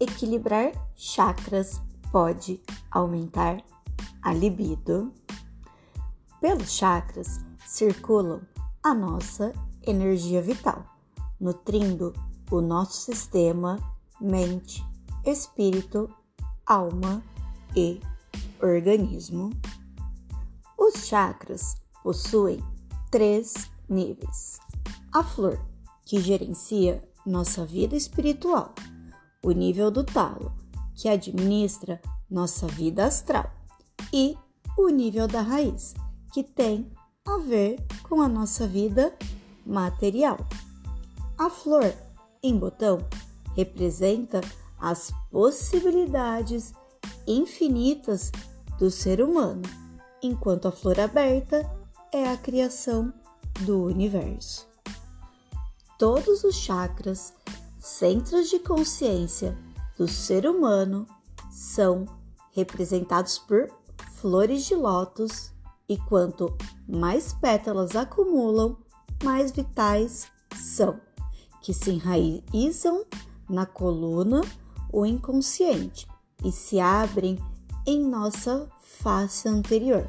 equilibrar chakras pode aumentar a libido. Pelos chakras circulam a nossa energia vital, nutrindo o nosso sistema, mente, espírito, alma e organismo. Os chakras possuem três níveis: a flor, que gerencia nossa vida espiritual, o nível do talo, que administra nossa vida astral, e o nível da raiz, que tem a ver com a nossa vida material. A flor em botão representa as possibilidades infinitas do ser humano, enquanto a flor aberta é a criação do universo. Todos os chakras, centros de consciência do ser humano, são representados por flores de lótus e quanto mais pétalas acumulam, mais vitais são, que se enraizam na coluna ou inconsciente e se abrem em nossa face anterior,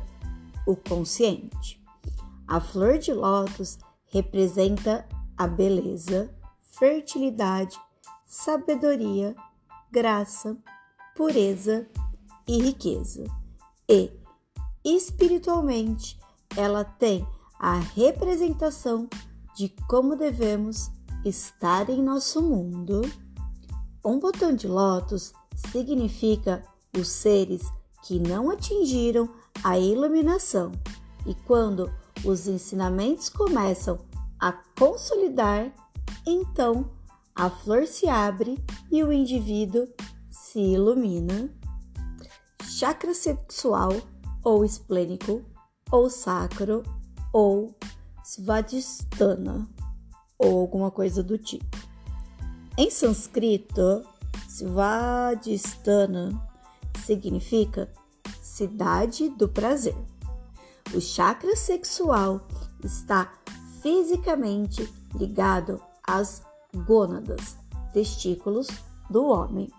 o consciente. A flor de lótus representa a beleza, fertilidade, sabedoria, graça, pureza e riqueza. E, espiritualmente, ela tem a representação de como devemos estar em nosso mundo. Um botão de lótus significa os seres que não atingiram a iluminação, e quando os ensinamentos começam a consolidar, então a flor se abre e o indivíduo se ilumina. Chakra sexual ou esplênico ou sacro ou svadhisthana ou alguma coisa do tipo. Em sânscrito, Svadhisthana significa cidade do prazer. O chakra sexual está fisicamente ligado às gônadas, testículos do homem,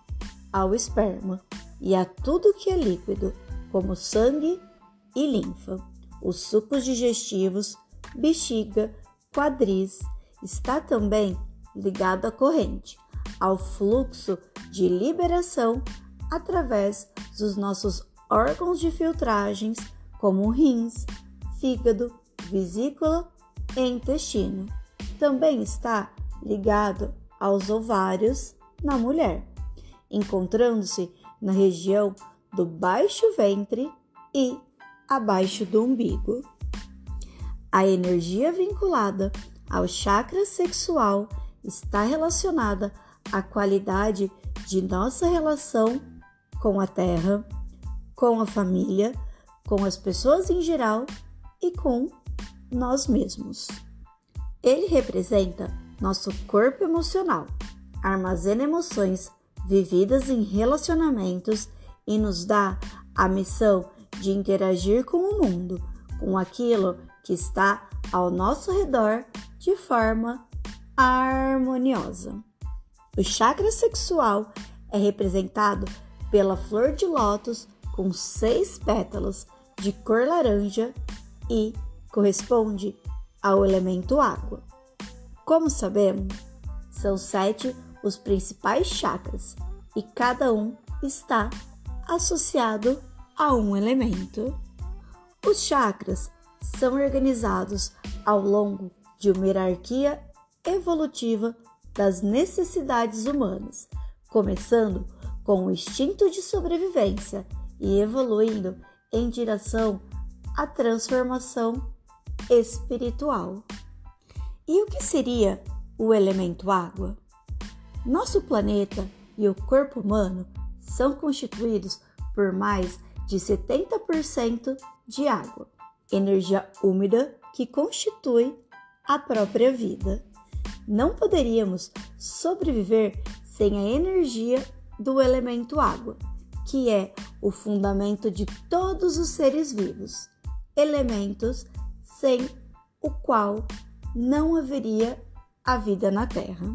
ao esperma e a tudo que é líquido, como sangue e linfa. Os sucos digestivos, bexiga, quadris, está também ligado à corrente, ao fluxo de liberação através dos nossos órgãos de filtragens, como rins, fígado, vesícula e intestino. Também está ligado aos ovários na mulher, encontrando-se na região do baixo ventre e abaixo do umbigo. A energia vinculada ao chakra sexual está relacionada à qualidade de nossa relação com a terra, com a família, com as pessoas em geral e com nós mesmos. Ele representa nosso corpo emocional, armazena emoções vividas em relacionamentos e nos dá a missão de interagir com o mundo, com aquilo que está ao nosso redor de forma harmoniosa. O chakra sexual é representado pela flor de lótus com seis pétalas de cor laranja e corresponde ao elemento água. Como sabemos, são sete os principais chakras e cada um está associado a um elemento. Os chakras são organizados ao longo de uma hierarquia evolutiva das necessidades humanas, começando com o instinto de sobrevivência e evoluindo em direção à transformação espiritual. E o que seria o elemento água? Nosso planeta e o corpo humano são constituídos por mais de 70% de água, energia úmida que constitui a própria vida. Não poderíamos sobreviver sem a energia do elemento água, que é o fundamento de todos os seres vivos, elementos sem o qual não haveria a vida na Terra.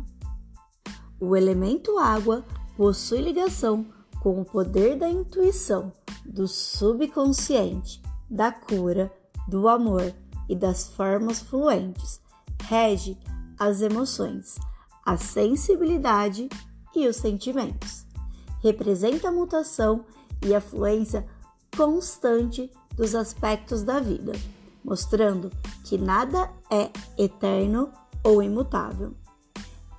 O elemento água possui ligação com o poder da intuição, do subconsciente, da cura, do amor e das formas fluentes. Rege as emoções, a sensibilidade e os sentimentos. Representa a mutação e a fluência constante dos aspectos da vida, mostrando que nada é eterno ou imutável.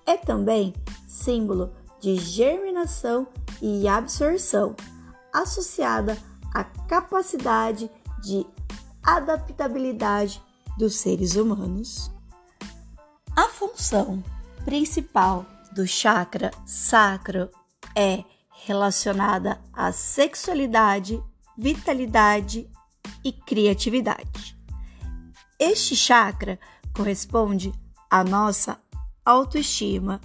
É também símbolo de germinação e absorção, associada à capacidade de adaptabilidade dos seres humanos. A função principal do chakra sacro é relacionada à sexualidade, vitalidade e criatividade. Este chakra corresponde à nossa autoestima,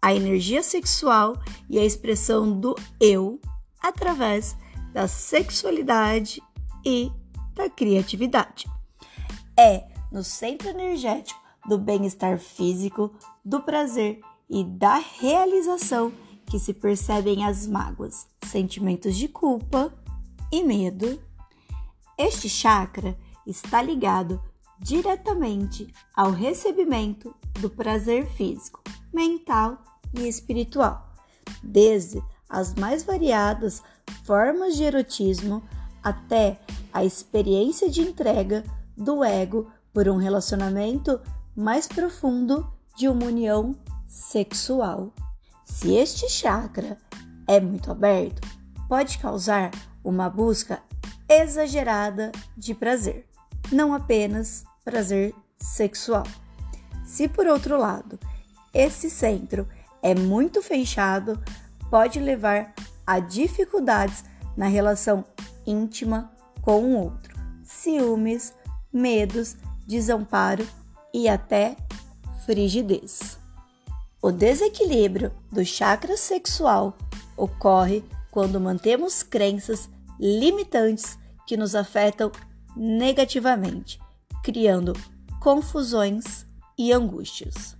à energia sexual e à expressão do eu através da sexualidade e da criatividade. É no centro energético do bem-estar físico, do prazer e da realização que se percebem as mágoas, sentimentos de culpa e medo. Este chakra está ligado diretamente ao recebimento do prazer físico, mental e espiritual, desde as mais variadas formas de erotismo até a experiência de entrega do ego por um relacionamento mais profundo de uma união sexual. Se este chakra é muito aberto, pode causar uma busca exagerada de prazer, não apenas prazer sexual. Se por outro lado, esse centro é muito fechado, pode levar a dificuldades na relação íntima com o outro, ciúmes, medos, desamparo e até frigidez. O desequilíbrio do chakra sexual ocorre quando mantemos crenças limitantes que nos afetam negativamente, criando confusões e angústias.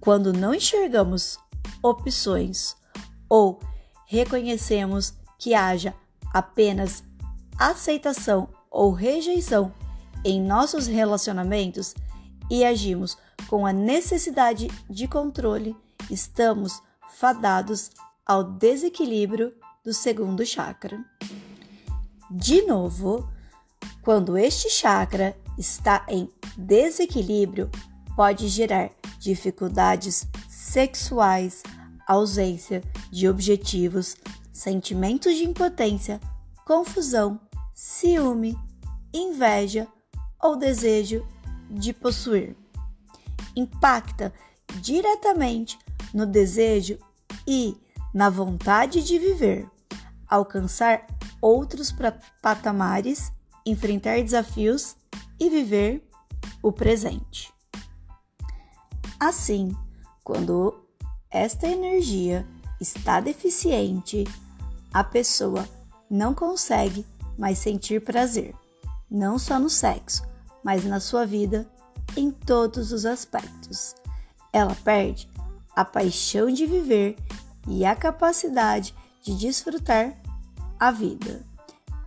Quando não enxergamos opções ou reconhecemos que haja apenas aceitação ou rejeição em nossos relacionamentos e agimos com a necessidade de controle, estamos fadados ao desequilíbrio do segundo chakra. De novo, quando este chakra está em desequilíbrio, pode gerar dificuldades sexuais, ausência de objetivos, sentimentos de impotência, confusão, ciúme, inveja ou desejo de possuir. Impacta diretamente no desejo e na vontade de viver, alcançar outros patamares, enfrentar desafios e viver o presente. Assim, quando esta energia está deficiente, a pessoa não consegue mais sentir prazer, não só no sexo, mas na sua vida em todos os aspectos. Ela perde a paixão de viver e a capacidade de desfrutar a vida.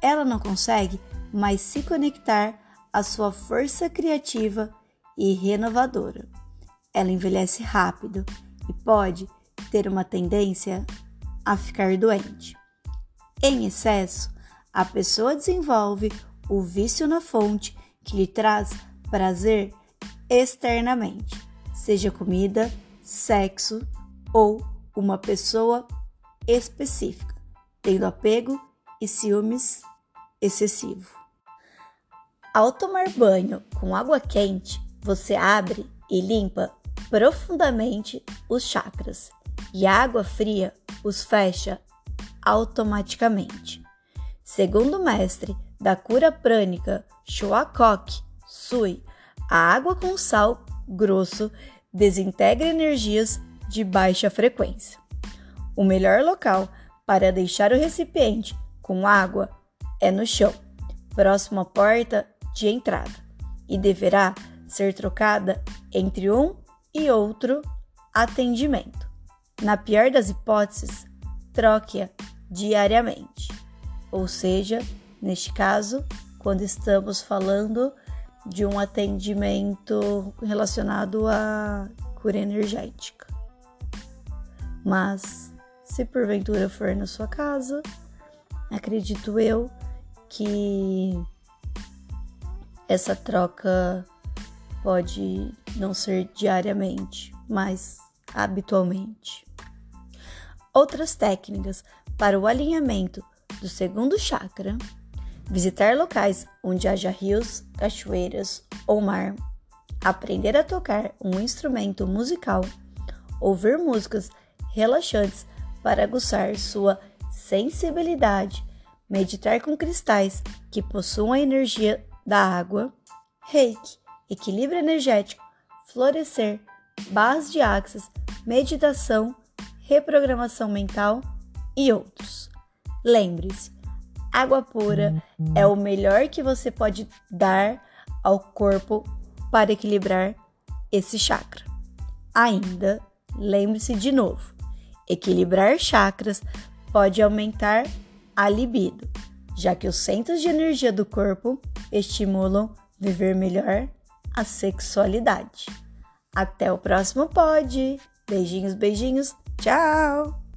Ela não consegue mais se conectar à sua força criativa e renovadora. Ela envelhece rápido e pode ter uma tendência a ficar doente. Em excesso, a pessoa desenvolve o vício na fonte que lhe traz prazer externamente, seja comida, sexo ou uma pessoa específica, tendo apego e ciúmes excessivo. Ao tomar banho com água quente, você abre e limpa profundamente os chakras, e a água fria os fecha automaticamente. Segundo o mestre da cura prânica Shoakok Sui, a água com sal grosso desintegra energias de baixa frequência. O melhor local para deixar o recipiente com água é no chão, próximo à porta de entrada, e deverá ser trocada entre um e outro atendimento. Na pior das hipóteses, troque-a diariamente. Ou seja, neste caso, quando estamos falando de um atendimento relacionado à cura energética. Mas, se porventura for na sua casa, acredito eu que essa troca pode não ser diariamente, mas habitualmente. Outras técnicas para o alinhamento do segundo chakra: visitar locais onde haja rios, cachoeiras ou mar, aprender a tocar um instrumento musical, ouvir músicas relaxantes para aguçar sua sensibilidade, meditar com cristais que possuam a energia da água, reiki, equilíbrio energético, florescer, barras de axis, meditação, reprogramação mental e outros. Lembre-se, água pura é o melhor que você pode dar ao corpo para equilibrar esse chakra. Ainda, lembre-se de novo: equilibrar chakras pode aumentar a libido, já que os centros de energia do corpo estimulam viver melhor a sexualidade. Até o próximo pod. Beijinhos, beijinhos. Tchau!